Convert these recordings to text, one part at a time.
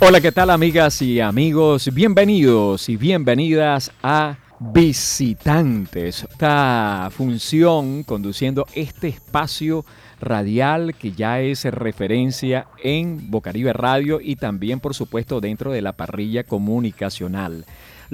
Hola, ¿qué tal amigas y amigos? Bienvenidos y bienvenidas a Visitantes, esta función conduciendo este espacio radial que ya es referencia en Bocaribe Radio y también por supuesto dentro de la parrilla comunicacional.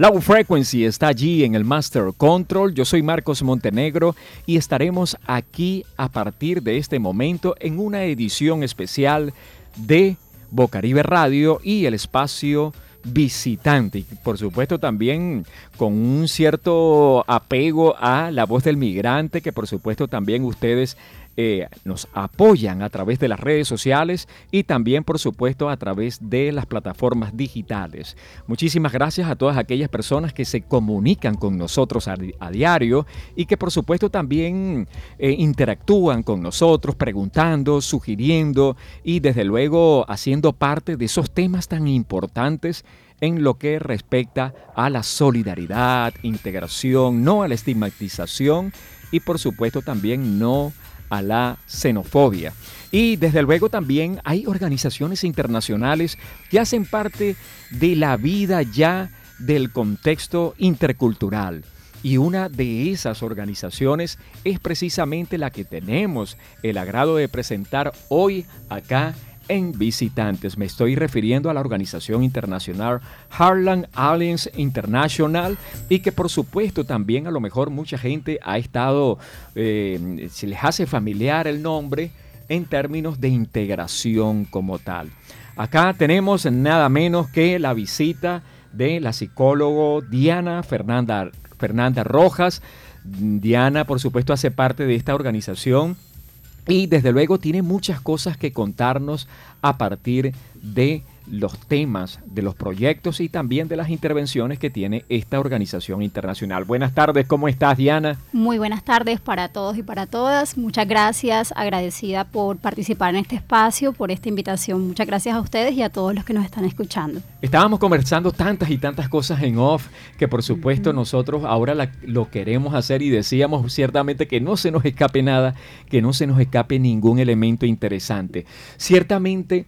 Low Frequency está allí en el Master Control. Yo soy Marcos Montenegro y estaremos aquí a partir de este momento en una edición especial de Bocaribe Radio y el espacio visitante. Y por supuesto también con un cierto apego a la voz del migrante, que por supuesto también ustedes eh, nos apoyan a través de las redes sociales y también, por supuesto, a través de las plataformas digitales. Muchísimas gracias a todas aquellas personas que se comunican con nosotros a, diario y que, por supuesto, también eh, interactúan con nosotros, preguntando, sugiriendo y, desde luego, haciendo parte de esos temas tan importantes en lo que respecta a la solidaridad, integración, no a la estigmatización y por supuesto también no a la xenofobia. Y desde luego también hay organizaciones internacionales que hacen parte de la vida ya del contexto intercultural. Y una de esas organizaciones es precisamente la que tenemos el agrado de presentar hoy acá en visitantes. Me estoy refiriendo a la organización internacional Harlan Alliance International y que por supuesto también a lo mejor mucha gente ha estado, eh, se les hace familiar el nombre en términos de integración como tal. Acá tenemos nada menos que la visita de la psicólogo Diana Fernanda, Fernanda Rojas. Diana, por supuesto, hace parte de esta organización y desde luego tiene muchas cosas que contarnos a partir de los temas de los proyectos y también de las intervenciones que tiene esta organización internacional. Buenas tardes, ¿cómo estás Diana? Muy buenas tardes para todos y para todas. Muchas gracias, agradecida por participar en este espacio, por esta invitación. Muchas gracias a ustedes y a todos los que nos están escuchando. Estábamos conversando tantas y tantas cosas en off que por supuesto nosotros ahora lo queremos hacer y decíamos ciertamente que no se nos escape nada, que no se nos escape ningún elemento interesante. Ciertamente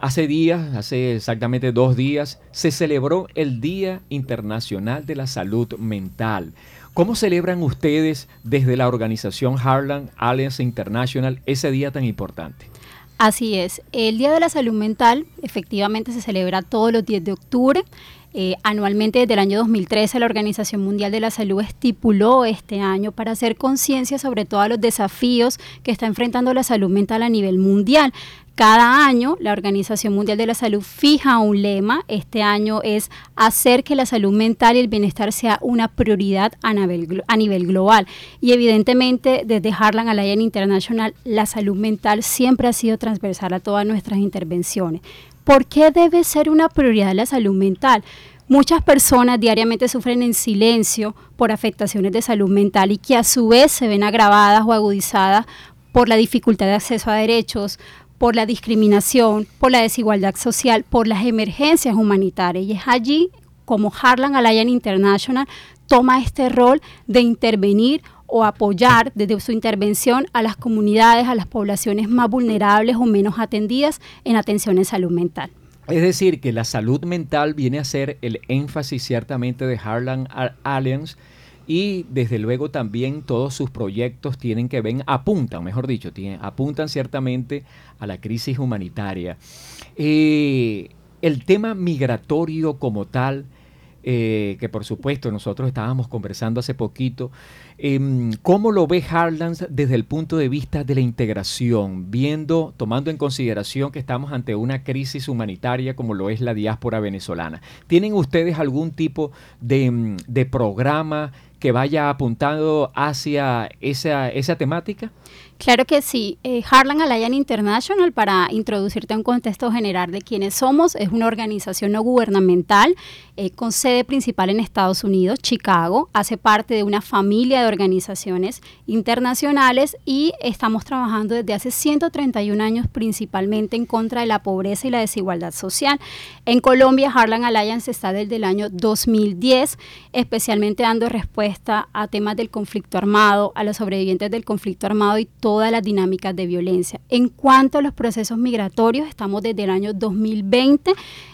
Hace días, hace exactamente dos días, se celebró el Día Internacional de la Salud Mental. ¿Cómo celebran ustedes desde la organización Harlan Alliance International ese día tan importante? Así es, el Día de la Salud Mental efectivamente se celebra todos los 10 de octubre. Eh, anualmente desde el año 2013 la Organización Mundial de la Salud estipuló este año para hacer conciencia sobre todos los desafíos que está enfrentando la salud mental a nivel mundial. Cada año la Organización Mundial de la Salud fija un lema. Este año es hacer que la salud mental y el bienestar sea una prioridad a nivel, a nivel global. Y evidentemente desde Harlan Alliance International la salud mental siempre ha sido transversal a todas nuestras intervenciones. ¿Por qué debe ser una prioridad la salud mental? Muchas personas diariamente sufren en silencio por afectaciones de salud mental y que a su vez se ven agravadas o agudizadas por la dificultad de acceso a derechos, por la discriminación, por la desigualdad social, por las emergencias humanitarias. Y es allí como Harlan Alliance International toma este rol de intervenir o apoyar desde su intervención a las comunidades, a las poblaciones más vulnerables o menos atendidas en atención en salud mental. Es decir, que la salud mental viene a ser el énfasis ciertamente de Harlan Alliance y desde luego también todos sus proyectos tienen que ver, apuntan, mejor dicho, tienen, apuntan ciertamente a la crisis humanitaria. Eh, el tema migratorio como tal, eh, que por supuesto nosotros estábamos conversando hace poquito, em, ¿cómo lo ve Harlands desde el punto de vista de la integración, viendo, tomando en consideración que estamos ante una crisis humanitaria como lo es la diáspora venezolana? ¿Tienen ustedes algún tipo de, de programa que vaya apuntando hacia esa, esa temática? Claro que sí. Eh, Harlan Alliance International, para introducirte a un contexto general de quiénes somos, es una organización no gubernamental eh, con sede principal en Estados Unidos, Chicago. Hace parte de una familia de organizaciones internacionales y estamos trabajando desde hace 131 años principalmente en contra de la pobreza y la desigualdad social. En Colombia, Harlan Alliance está desde el año 2010, especialmente dando respuesta a temas del conflicto armado, a los sobrevivientes del conflicto armado y todo todas las dinámicas de violencia. En cuanto a los procesos migratorios, estamos desde el año 2020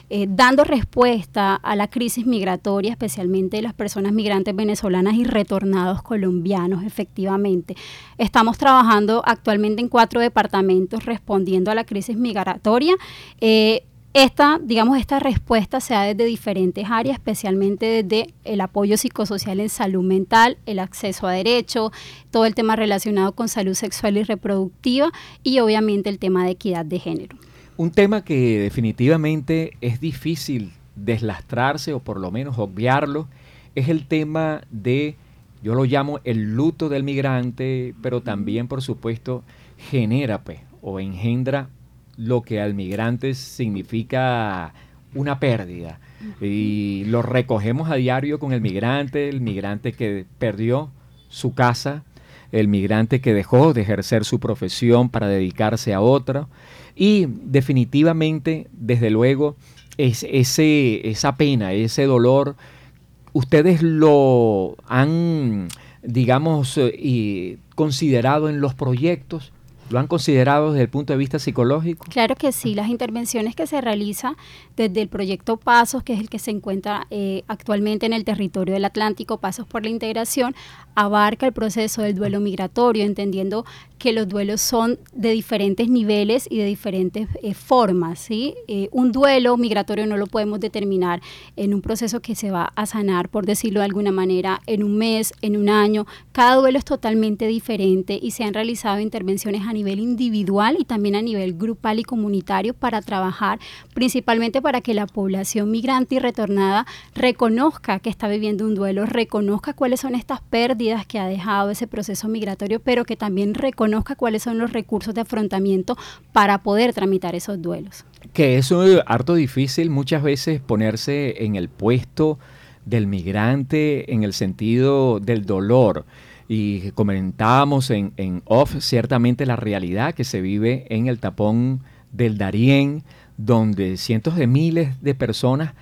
eh, dando respuesta a la crisis migratoria, especialmente de las personas migrantes venezolanas y retornados colombianos, efectivamente. Estamos trabajando actualmente en cuatro departamentos respondiendo a la crisis migratoria. Eh, esta, digamos, esta respuesta se da desde diferentes áreas, especialmente desde el apoyo psicosocial en salud mental, el acceso a derecho, todo el tema relacionado con salud sexual y reproductiva y obviamente el tema de equidad de género. Un tema que definitivamente es difícil deslastrarse o por lo menos obviarlo es el tema de, yo lo llamo el luto del migrante, pero también por supuesto genera pues, o engendra lo que al migrante significa una pérdida. Y lo recogemos a diario con el migrante, el migrante que perdió su casa, el migrante que dejó de ejercer su profesión para dedicarse a otra. Y definitivamente, desde luego, es ese, esa pena, ese dolor, ustedes lo han, digamos, eh, considerado en los proyectos ¿Lo han considerado desde el punto de vista psicológico? Claro que sí, las intervenciones que se realizan desde el proyecto Pasos, que es el que se encuentra eh, actualmente en el territorio del Atlántico, Pasos por la Integración, abarca el proceso del duelo migratorio, entendiendo que los duelos son de diferentes niveles y de diferentes eh, formas. ¿sí? Eh, un duelo migratorio no lo podemos determinar en un proceso que se va a sanar, por decirlo de alguna manera, en un mes, en un año. Cada duelo es totalmente diferente y se han realizado intervenciones a nivel individual y también a nivel grupal y comunitario para trabajar principalmente para que la población migrante y retornada reconozca que está viviendo un duelo, reconozca cuáles son estas pérdidas que ha dejado ese proceso migratorio, pero que también reconozca cuáles son los recursos de afrontamiento para poder tramitar esos duelos. Que es un harto difícil muchas veces ponerse en el puesto del migrante en el sentido del dolor y comentábamos en, en off ciertamente la realidad que se vive en el tapón del Darién, donde cientos de miles de personas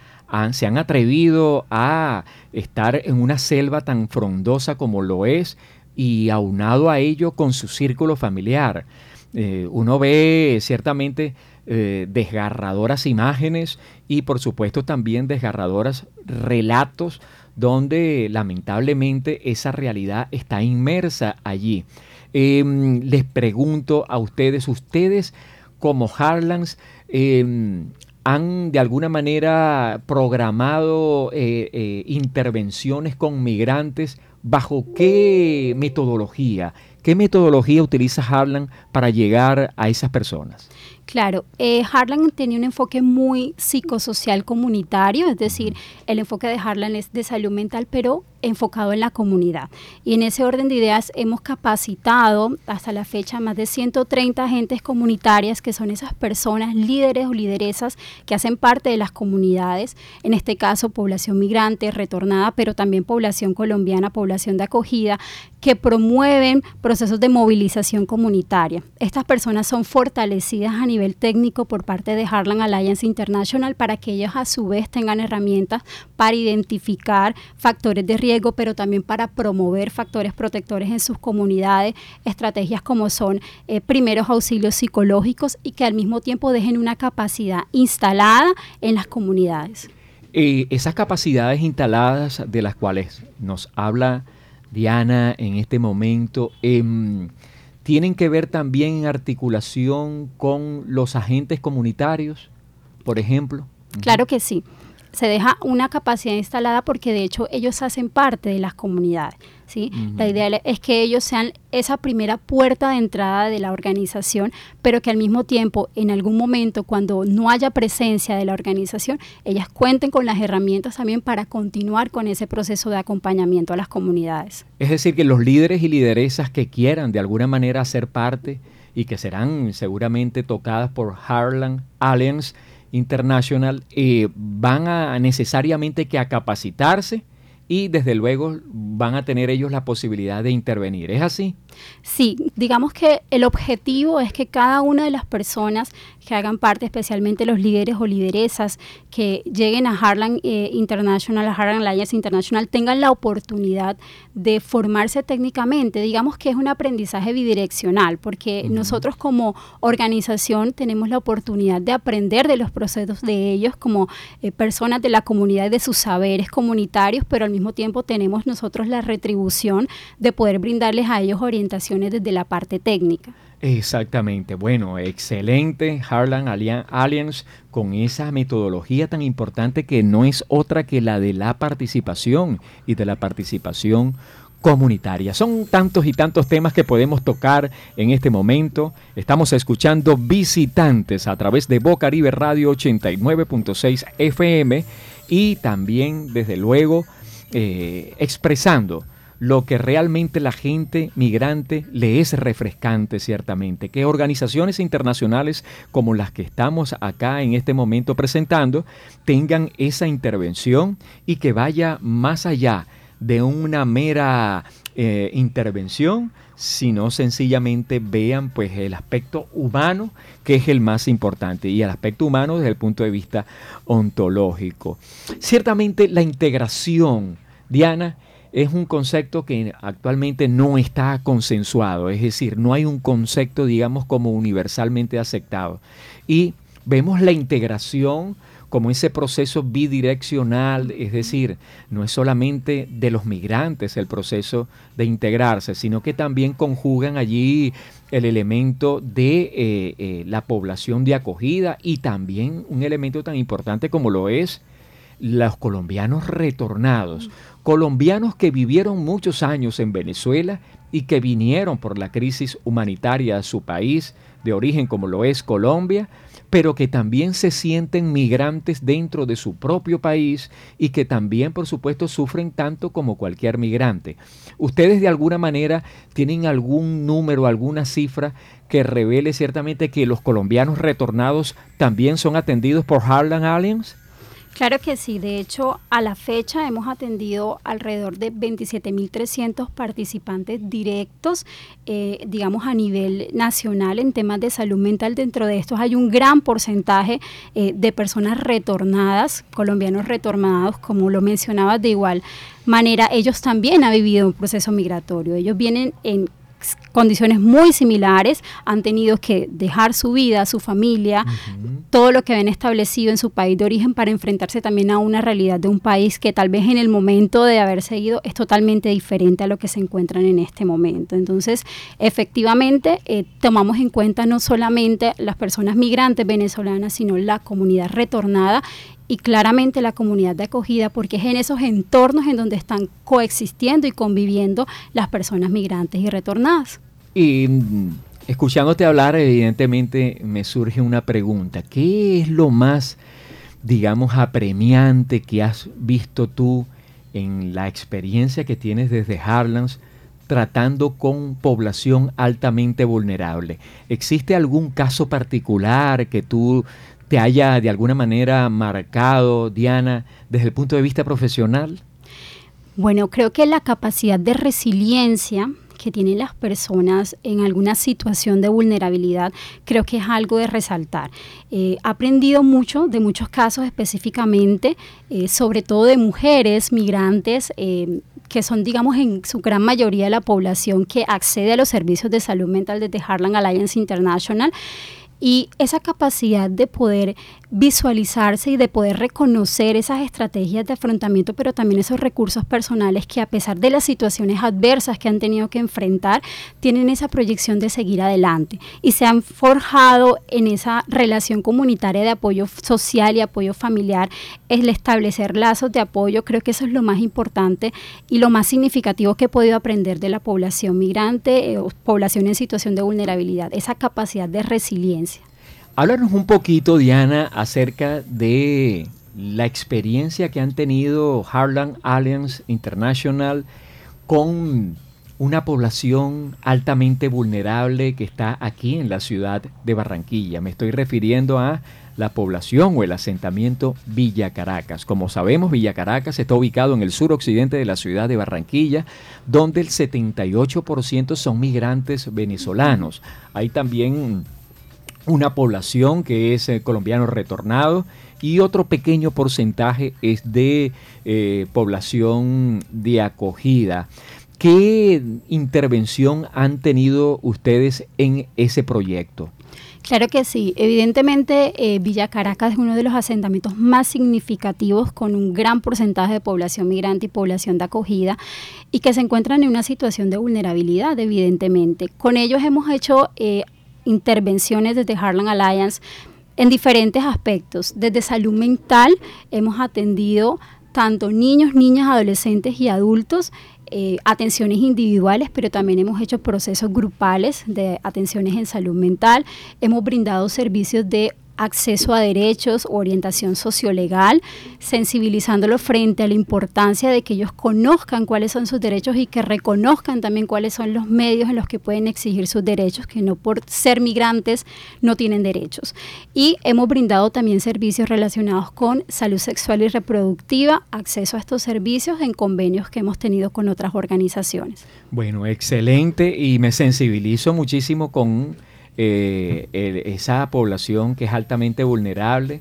se han atrevido a estar en una selva tan frondosa como lo es y aunado a ello con su círculo familiar. Eh, uno ve ciertamente eh, desgarradoras imágenes y por supuesto también desgarradoras relatos donde lamentablemente esa realidad está inmersa allí. Em, les pregunto a ustedes, ustedes como Harlands, em, han de alguna manera programado eh, eh, intervenciones con migrantes bajo qué metodología, qué metodología utiliza Harlan para llegar a esas personas. Claro, eh, Harlan tenía un enfoque muy psicosocial comunitario, es decir, el enfoque de Harlan es de salud mental, pero enfocado en la comunidad. Y en ese orden de ideas hemos capacitado hasta la fecha más de 130 agentes comunitarias que son esas personas, líderes o lideresas que hacen parte de las comunidades, en este caso población migrante, retornada, pero también población colombiana, población de acogida, que promueven procesos de movilización comunitaria. Estas personas son fortalecidas a nivel técnico por parte de Harlan Alliance International para que ellos a su vez tengan herramientas para identificar factores de riesgo pero también para promover factores protectores en sus comunidades, estrategias como son eh, primeros auxilios psicológicos y que al mismo tiempo dejen una capacidad instalada en las comunidades. Eh, esas capacidades instaladas de las cuales nos habla Diana en este momento, em, tienen que ver también en articulación con los agentes comunitarios, por ejemplo. Claro que sí se deja una capacidad instalada porque de hecho ellos hacen parte de las comunidades. ¿sí? La idea es que ellos sean esa primera puerta de entrada de la organización, pero que al mismo tiempo, en algún momento, cuando no haya presencia de la organización, ellas cuenten con las herramientas también para continuar con ese proceso de acompañamiento a las comunidades. Es decir, que los líderes y lideresas que quieran de alguna manera ser parte y que serán seguramente tocadas por Harlan Alliance, International eh, van a necesariamente que a capacitarse y desde luego van a tener ellos la posibilidad de intervenir. ¿Es así? Sí, digamos que el objetivo es que cada una de las personas que hagan parte, especialmente los líderes o lideresas que lleguen a Harlan eh, International, a Harlan Alliance International, tengan la oportunidad de formarse técnicamente. Digamos que es un aprendizaje bidireccional, porque nosotros como organización tenemos la oportunidad de aprender de los procesos de ellos como eh, personas de la comunidad de sus saberes comunitarios, pero al mismo tiempo tenemos nosotros la retribución de poder brindarles a ellos desde la parte técnica. Exactamente, bueno, excelente Harlan Alliance con esa metodología tan importante que no es otra que la de la participación y de la participación comunitaria. Son tantos y tantos temas que podemos tocar en este momento. Estamos escuchando visitantes a través de Bocaribe Radio 89.6 FM y también, desde luego, eh, expresando lo que realmente la gente migrante le es refrescante, ciertamente. Que organizaciones internacionales como las que estamos acá en este momento presentando tengan esa intervención y que vaya más allá de una mera eh, intervención, sino sencillamente vean pues el aspecto humano que es el más importante y el aspecto humano desde el punto de vista ontológico. Ciertamente la integración, Diana, es un concepto que actualmente no está consensuado, es decir, no hay un concepto, digamos, como universalmente aceptado. Y vemos la integración como ese proceso bidireccional, es decir, no es solamente de los migrantes el proceso de integrarse, sino que también conjugan allí el elemento de eh, eh, la población de acogida y también un elemento tan importante como lo es los colombianos retornados colombianos que vivieron muchos años en Venezuela y que vinieron por la crisis humanitaria a su país de origen como lo es Colombia, pero que también se sienten migrantes dentro de su propio país y que también, por supuesto, sufren tanto como cualquier migrante. ¿Ustedes de alguna manera tienen algún número, alguna cifra que revele ciertamente que los colombianos retornados también son atendidos por Harlan Alliance? Claro que sí, de hecho a la fecha hemos atendido alrededor de 27.300 participantes directos, eh, digamos a nivel nacional en temas de salud mental. Dentro de estos hay un gran porcentaje eh, de personas retornadas, colombianos retornados, como lo mencionabas de igual manera, ellos también han vivido un proceso migratorio, ellos vienen en condiciones muy similares, han tenido que dejar su vida, su familia, todo lo que habían establecido en su país de origen para enfrentarse también a una realidad de un país que tal vez en el momento de haber seguido es totalmente diferente a lo que se encuentran en este momento. Entonces, efectivamente, eh, tomamos en cuenta no solamente las personas migrantes venezolanas, sino la comunidad retornada y claramente la comunidad de acogida, porque es en esos entornos en donde están coexistiendo y conviviendo las personas migrantes y retornadas. Y mm, escuchándote hablar, evidentemente me surge una pregunta. ¿Qué es lo más, digamos, apremiante que has visto tú en la experiencia que tienes desde Harlans tratando con población altamente vulnerable? ¿Existe algún caso particular que tú te haya de alguna manera marcado, Diana, desde el punto de vista profesional? Bueno, creo que la capacidad de resiliencia que tienen las personas en alguna situación de vulnerabilidad, creo que es algo de resaltar. Eh, he aprendido mucho de muchos casos específicamente, eh, sobre todo de mujeres migrantes. Eh, que son, digamos, en su gran mayoría la población que accede a los servicios de salud mental desde Harlan Alliance International y esa capacidad de poder visualizarse y de poder reconocer esas estrategias de afrontamiento, pero también esos recursos personales que a pesar de las situaciones adversas que han tenido que enfrentar, tienen esa proyección de seguir adelante y se han forjado en esa relación comunitaria de apoyo social y apoyo familiar, el establecer lazos de apoyo, creo que eso es lo más importante y lo más significativo que he podido aprender de la población migrante eh, o población en situación de vulnerabilidad, esa capacidad de resiliencia. Háblanos un poquito, Diana, acerca de la experiencia que han tenido Harlan Alliance International con una población altamente vulnerable que está aquí en la ciudad de Barranquilla. Me estoy refiriendo a la población o el asentamiento Villa Caracas. Como sabemos, Villa Caracas está ubicado en el suroccidente de la ciudad de Barranquilla, donde el 78% son migrantes venezolanos. Hay también una población que es eh, colombiano retornado y otro pequeño porcentaje es de eh, población de acogida. ¿Qué intervención han tenido ustedes en ese proyecto? Claro que sí. Evidentemente, eh, Villa Caracas es uno de los asentamientos más significativos con un gran porcentaje de población migrante y población de acogida y que se encuentran en una situación de vulnerabilidad, evidentemente. Con ellos hemos hecho intervenciones desde Harlem Alliance en diferentes aspectos. Desde salud mental hemos atendido tanto niños, niñas, adolescentes y adultos eh, atenciones individuales, pero también hemos hecho procesos grupales de atenciones en salud mental. Hemos brindado servicios de acceso a derechos, orientación sociolegal, sensibilizándolos frente a la importancia de que ellos conozcan cuáles son sus derechos y que reconozcan también cuáles son los medios en los que pueden exigir sus derechos, que no por ser migrantes no tienen derechos. Y hemos brindado también servicios relacionados con salud sexual y reproductiva, acceso a estos servicios en convenios que hemos tenido con otras organizaciones. Bueno, excelente y me sensibilizo muchísimo con eh, esa población que es altamente vulnerable,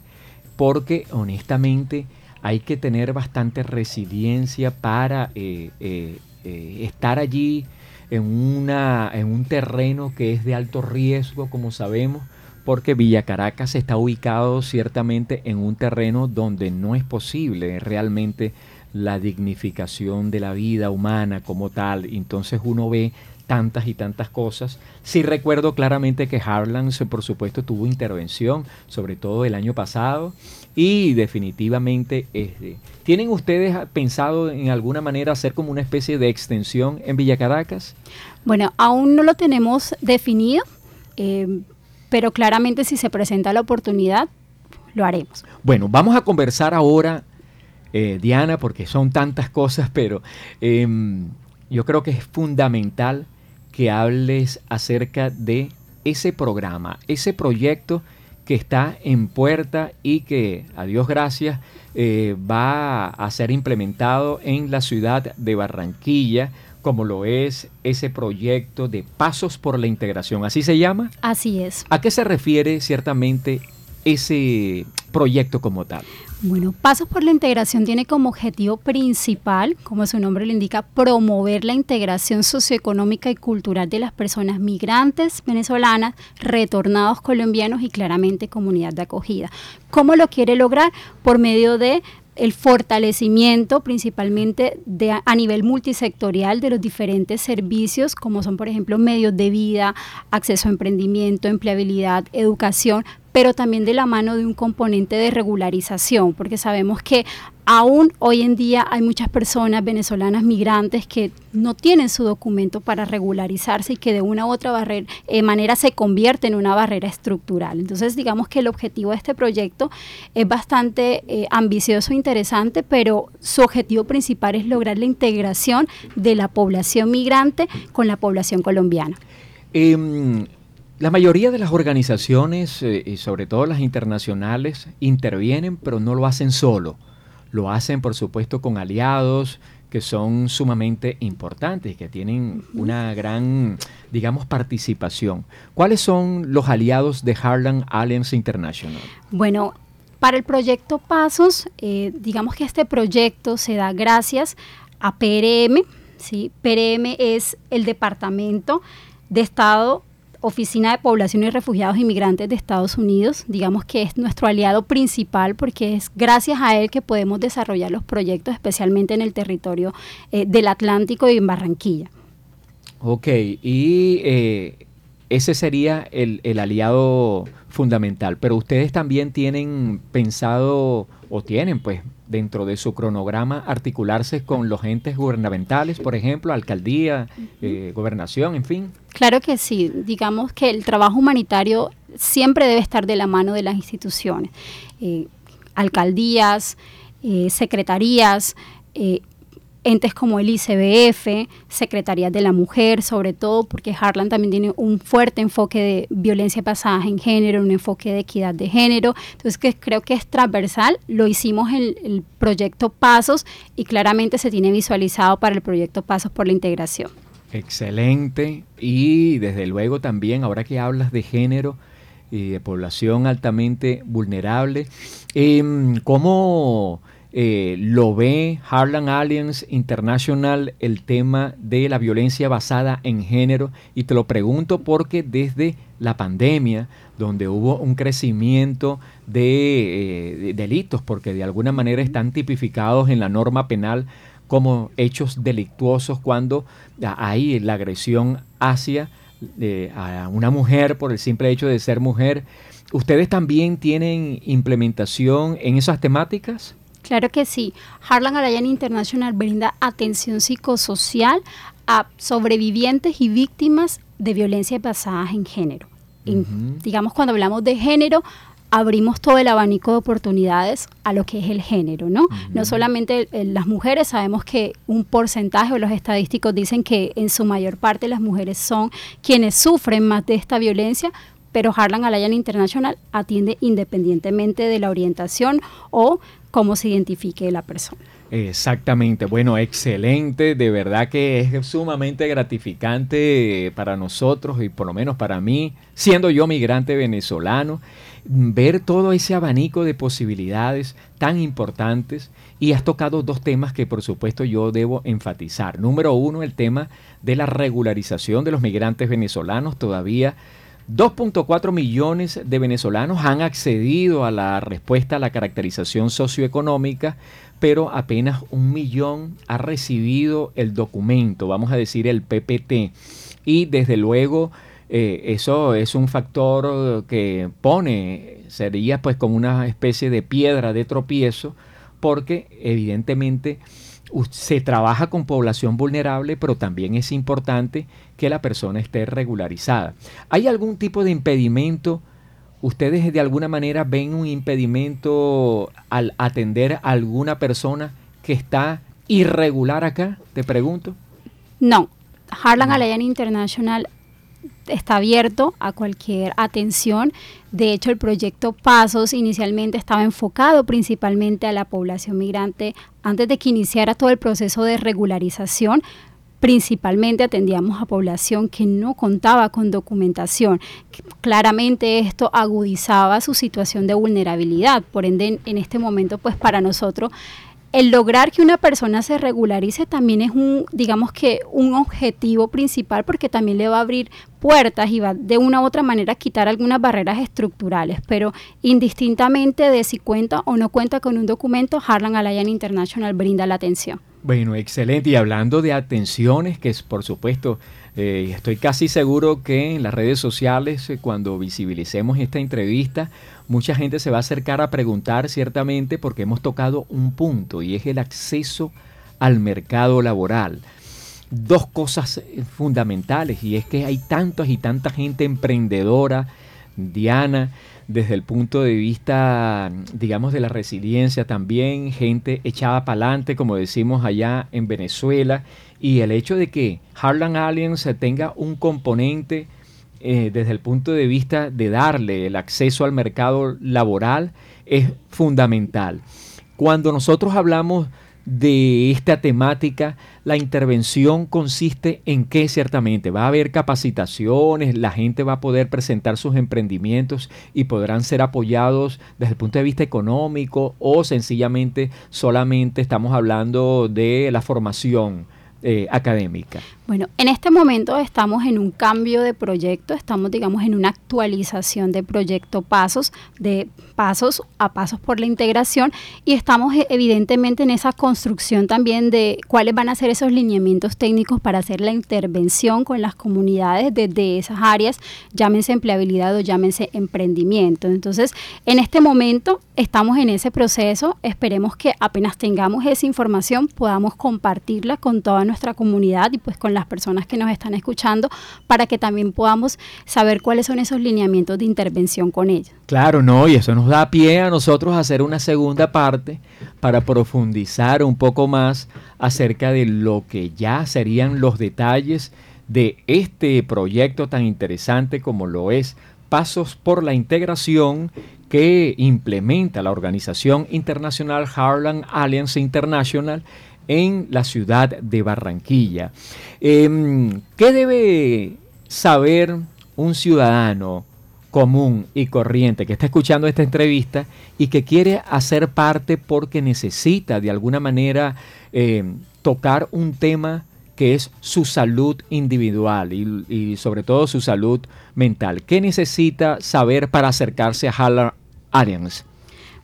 porque honestamente hay que tener bastante resiliencia para eh, eh, estar allí en, una, en un terreno que es de alto riesgo, como sabemos, porque Villa Caracas está ubicado ciertamente en un terreno donde no es posible realmente la dignificación de la vida humana como tal. Entonces uno ve tantas y tantas cosas. Sí recuerdo claramente que Harlan, por supuesto, tuvo intervención, sobre todo el año pasado, y definitivamente, este, ¿tienen ustedes pensado en alguna manera hacer como una especie de extensión en Villa Caracas? Bueno, aún no lo tenemos definido, eh, pero claramente si se presenta la oportunidad, lo haremos. Bueno, vamos a conversar ahora, eh, Diana, porque son tantas cosas, pero em, yo creo que es fundamental que hables acerca de ese programa, ese proyecto que está en puerta y que, a Dios gracias, eh, va a ser implementado en la ciudad de Barranquilla, como lo es ese proyecto de Pasos por la Integración. ¿Así se llama? Así es. ¿A qué se refiere ciertamente ese proyecto como tal? Bueno, Pasos por la Integración tiene como objetivo principal, como su nombre le indica, promover la integración socioeconómica y cultural de las personas migrantes venezolanas, retornados colombianos y claramente comunidad de acogida. ¿Cómo lo quiere lograr? Por medio de el fortalecimiento principalmente a nivel multisectorial de los diferentes servicios, como son, por ejemplo, medios de vida, acceso a emprendimiento, empleabilidad, educación, pero también de la mano de un componente de regularización, porque sabemos que aún hoy en día hay muchas personas venezolanas migrantes que no tienen su documento para regularizarse y que de una u otra eh, manera se convierte en una barrera estructural. Entonces, digamos que el objetivo de este proyecto es bastante eh, ambicioso e interesante, pero su objetivo principal es lograr la integración de la población migrante con la población colombiana. Em, la mayoría de las organizaciones, eh, y sobre todo las internacionales, intervienen, pero no lo hacen solo. Lo hacen, por supuesto, con aliados que son sumamente importantes, que tienen una gran, digamos, participación. ¿Cuáles son los aliados de Harlem Alliance International? Bueno, para el proyecto Pasos, eh, digamos que este proyecto se da gracias a PRM. ¿sí? PRM es el Departamento de Estado Oficina de Población y Refugiados Inmigrantes de Estados Unidos, digamos que es nuestro aliado principal porque es gracias a él que podemos desarrollar los proyectos, especialmente en el territorio eh, del Atlántico y en Barranquilla. Ok, y eh, ese sería el, el, aliado fundamental, pero ustedes también tienen pensado o tienen pues dentro de su cronograma articularse con los entes gubernamentales, por ejemplo, alcaldía, eh, gobernación, en fin. Claro que sí, digamos que el trabajo humanitario siempre debe estar de la mano de las instituciones, eh, alcaldías, eh, secretarías, entes como el ICBF, Secretarías de la Mujer, sobre todo porque Harlan también tiene un fuerte enfoque de violencia basada en género, un enfoque de equidad de género. Entonces que creo que es transversal, lo hicimos en el proyecto Pasos y claramente se tiene visualizado para el proyecto Pasos por la Integración. Excelente. Y desde luego también, ahora que hablas de género y de población altamente vulnerable, em, ¿cómo eh, lo ve Harlan Alliance International el tema de la violencia basada en género? Y te lo pregunto porque desde la pandemia, donde hubo un crecimiento de, eh, de delitos, porque de alguna manera están tipificados en la norma penal como hechos delictuosos cuando hay la agresión hacia eh, a una mujer por el simple hecho de ser mujer. ¿Ustedes también tienen implementación en esas temáticas? Claro que sí. Harlan Alliance International brinda atención psicosocial a sobrevivientes y víctimas de violencia basada en género. digamos, cuando hablamos de género, abrimos todo el abanico de oportunidades a lo que es el género, ¿no? No solamente las mujeres, sabemos que un porcentaje, o los estadísticos dicen que en su mayor parte las mujeres son quienes sufren más de esta violencia, pero Harlan Alliance International atiende independientemente de la orientación o cómo se identifique la persona. Exactamente, bueno, excelente, de verdad que es sumamente gratificante para nosotros y por lo menos para mí, siendo yo migrante venezolano, ver todo ese abanico de posibilidades tan importantes y has tocado dos temas que por supuesto yo debo enfatizar. Número uno, el tema de la regularización de los migrantes venezolanos. Todavía 2.4 millones de venezolanos han accedido a la respuesta a la caracterización socioeconómica, pero apenas un millón ha recibido el documento, vamos a decir el PPT. Y desde luego eh, eso es un factor que pone, sería pues como una especie de piedra de tropiezo, porque evidentemente se trabaja con población vulnerable, pero también es importante que la persona esté regularizada. ¿Hay algún tipo de impedimento? ¿Ustedes de alguna manera ven un impedimento al atender a alguna persona que está irregular acá? Te pregunto. No. Harlan Alliance International está abierto a cualquier atención. De hecho, el proyecto Pasos inicialmente estaba enfocado principalmente a la población migrante antes de que iniciara todo el proceso de regularización. Principalmente atendíamos a población que no contaba con documentación. Claramente esto agudizaba su situación de vulnerabilidad. Por ende, en este momento, pues para nosotros el lograr que una persona se regularice también es un, digamos que un objetivo principal porque también le va a abrir puertas y va de una u otra manera a quitar algunas barreras estructurales, pero indistintamente de si cuenta o no cuenta con un documento, Harlan Alliance International brinda la atención. Bueno, excelente. Y hablando de atenciones, que es por supuesto, eh, estoy casi seguro que en las redes sociales, eh, cuando visibilicemos esta entrevista, mucha gente se va a acercar a preguntar ciertamente porque hemos tocado un punto y es el acceso al mercado laboral. Dos cosas eh, fundamentales y es que hay tantas y tanta gente emprendedora, Diana, desde el punto de vista, digamos, de la resiliencia también, gente echada para adelante, como decimos allá en Venezuela, y el hecho de que Harlan Alliance tenga un componente eh, desde el punto de vista de darle el acceso al mercado laboral es fundamental. Cuando nosotros hablamos de esta temática, la intervención consiste en que ciertamente va a haber capacitaciones, la gente va a poder presentar sus emprendimientos y podrán ser apoyados desde el punto de vista económico o sencillamente solamente estamos hablando de la formación eh, académica. Bueno, en este momento estamos en un cambio de proyecto, estamos, digamos, en una actualización de proyecto Pasos, de Pasos a Pasos por la Integración, y estamos eh, evidentemente en esa construcción también de cuáles van a ser esos lineamientos técnicos para hacer la intervención con las comunidades desde esas áreas, llámense empleabilidad o llámense emprendimiento. Entonces, en este momento estamos en ese proceso, esperemos que apenas tengamos esa información podamos compartirla con toda nuestra comunidad y pues con las personas que nos están escuchando para que también podamos saber cuáles son esos lineamientos de intervención con ellos. Claro, no, y eso nos da pie a nosotros hacer una segunda parte para profundizar un poco más acerca de lo que ya serían los detalles de este proyecto tan interesante como lo es Pasos por la Integración que implementa la organización internacional Harlem Alliance International en la ciudad de Barranquilla. Em, ¿Qué debe saber un ciudadano común y corriente que está escuchando esta entrevista y que quiere hacer parte porque necesita de alguna manera em, tocar un tema que es su salud individual y, sobre todo su salud mental. ¿Qué necesita saber para acercarse a Harlem Alliance?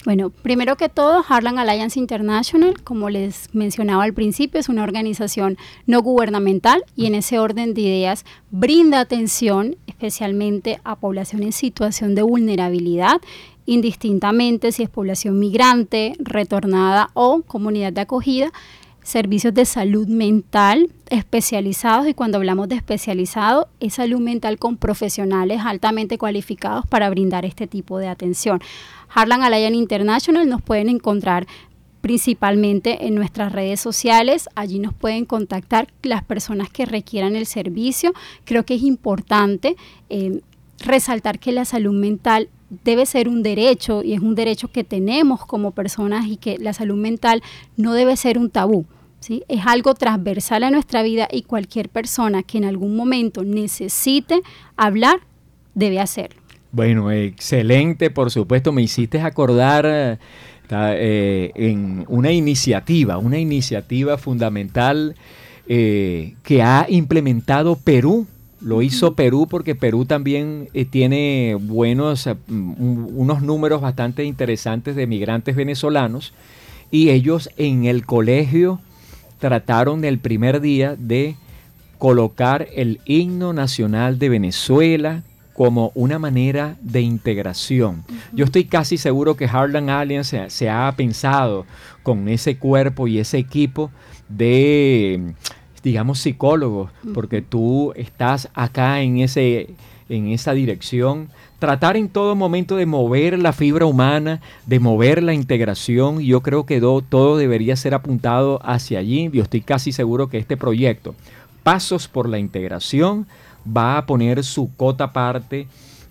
Bueno, primero que todo, Harlem Alliance International, como les mencionaba al principio, es una organización no gubernamental y en ese orden de ideas brinda atención especialmente a población en situación de vulnerabilidad, indistintamente si es población migrante, retornada o comunidad de acogida servicios de salud mental especializados y cuando hablamos de especializado es salud mental con profesionales altamente cualificados para brindar este tipo de atención. Harlan Alliance International nos pueden encontrar principalmente en nuestras redes sociales. Allí nos pueden contactar las personas que requieran el servicio. Creo que es importante eh, resaltar que la salud mental debe ser un derecho y es un derecho que tenemos como personas y que la salud mental no debe ser un tabú. Es algo transversal a nuestra vida y cualquier persona que en algún momento necesite hablar debe hacerlo. Bueno, excelente, por supuesto, me hiciste acordar eh, eh, en una iniciativa, una iniciativa fundamental eh, que ha implementado Perú. Lo hizo Perú porque Perú también tiene buenos, unos números bastante interesantes de migrantes venezolanos y ellos en el colegio trataron el primer día de colocar el himno nacional de Venezuela como una manera de integración. Yo estoy casi seguro que Harlan Alliance se, ha pensado con ese cuerpo y ese equipo de, digamos, psicólogos, porque tú estás acá en, ese, en esa dirección tratar en todo momento de mover la fibra humana, de mover la integración. Yo creo que todo debería ser apuntado hacia allí. Yo estoy casi seguro que este proyecto, Pasos por la Integración, va a poner su cota parte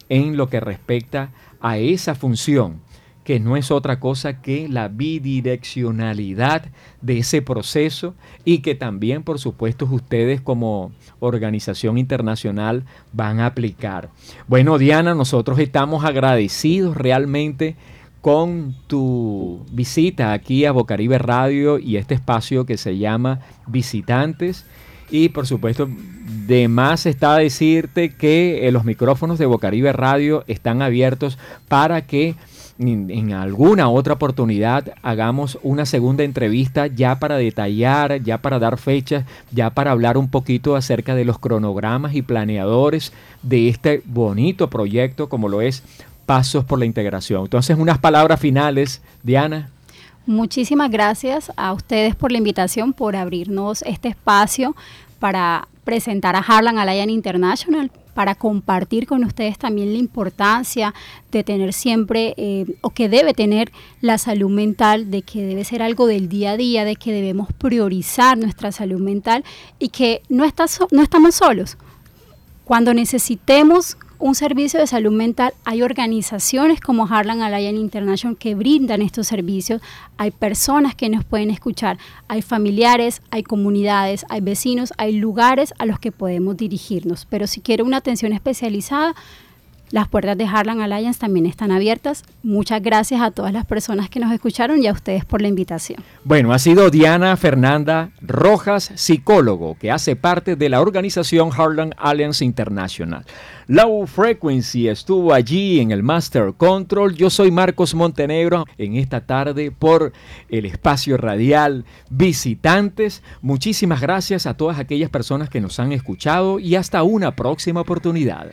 en lo que respecta a esa función que no es otra cosa que la bidireccionalidad de ese proceso y que también, por supuesto, ustedes como organización internacional van a aplicar. Bueno, Diana, nosotros estamos agradecidos realmente con tu visita aquí a Bocaribe Radio y este espacio que se llama Visitantes. Y por supuesto, de más está decirte que eh, los micrófonos de Bocaribe Radio están abiertos para que en alguna otra oportunidad hagamos una segunda entrevista ya para detallar, ya para dar fechas, ya para hablar un poquito acerca de los cronogramas y planeadores de este bonito proyecto como lo es Pasos por la Integración. Entonces, unas palabras finales, Diana. Muchísimas gracias a ustedes por la invitación, por abrirnos este espacio para presentar a Harlan Alliance International, para compartir con ustedes también la importancia de tener siempre, eh, o que debe tener la salud mental, de que debe ser algo del día a día, de que debemos priorizar nuestra salud mental y que no, está no estamos solos. Cuando necesitemos un servicio de salud mental, hay organizaciones como Harlan Alliance International que brindan estos servicios, hay personas que nos pueden escuchar, hay familiares, hay comunidades, hay vecinos, hay lugares a los que podemos dirigirnos. Pero si quiere una atención especializada, las puertas de Harlan Alliance también están abiertas. Muchas gracias a todas las personas que nos escucharon y a ustedes por la invitación. Bueno, ha sido Diana Fernanda Rojas, psicólogo, que hace parte de la organización Harlan Alliance International. Low Frequency estuvo allí en el Master Control. Yo soy Marcos Montenegro en esta tarde por el espacio radial Visitantes. Muchísimas gracias a todas aquellas personas que nos han escuchado y hasta una próxima oportunidad.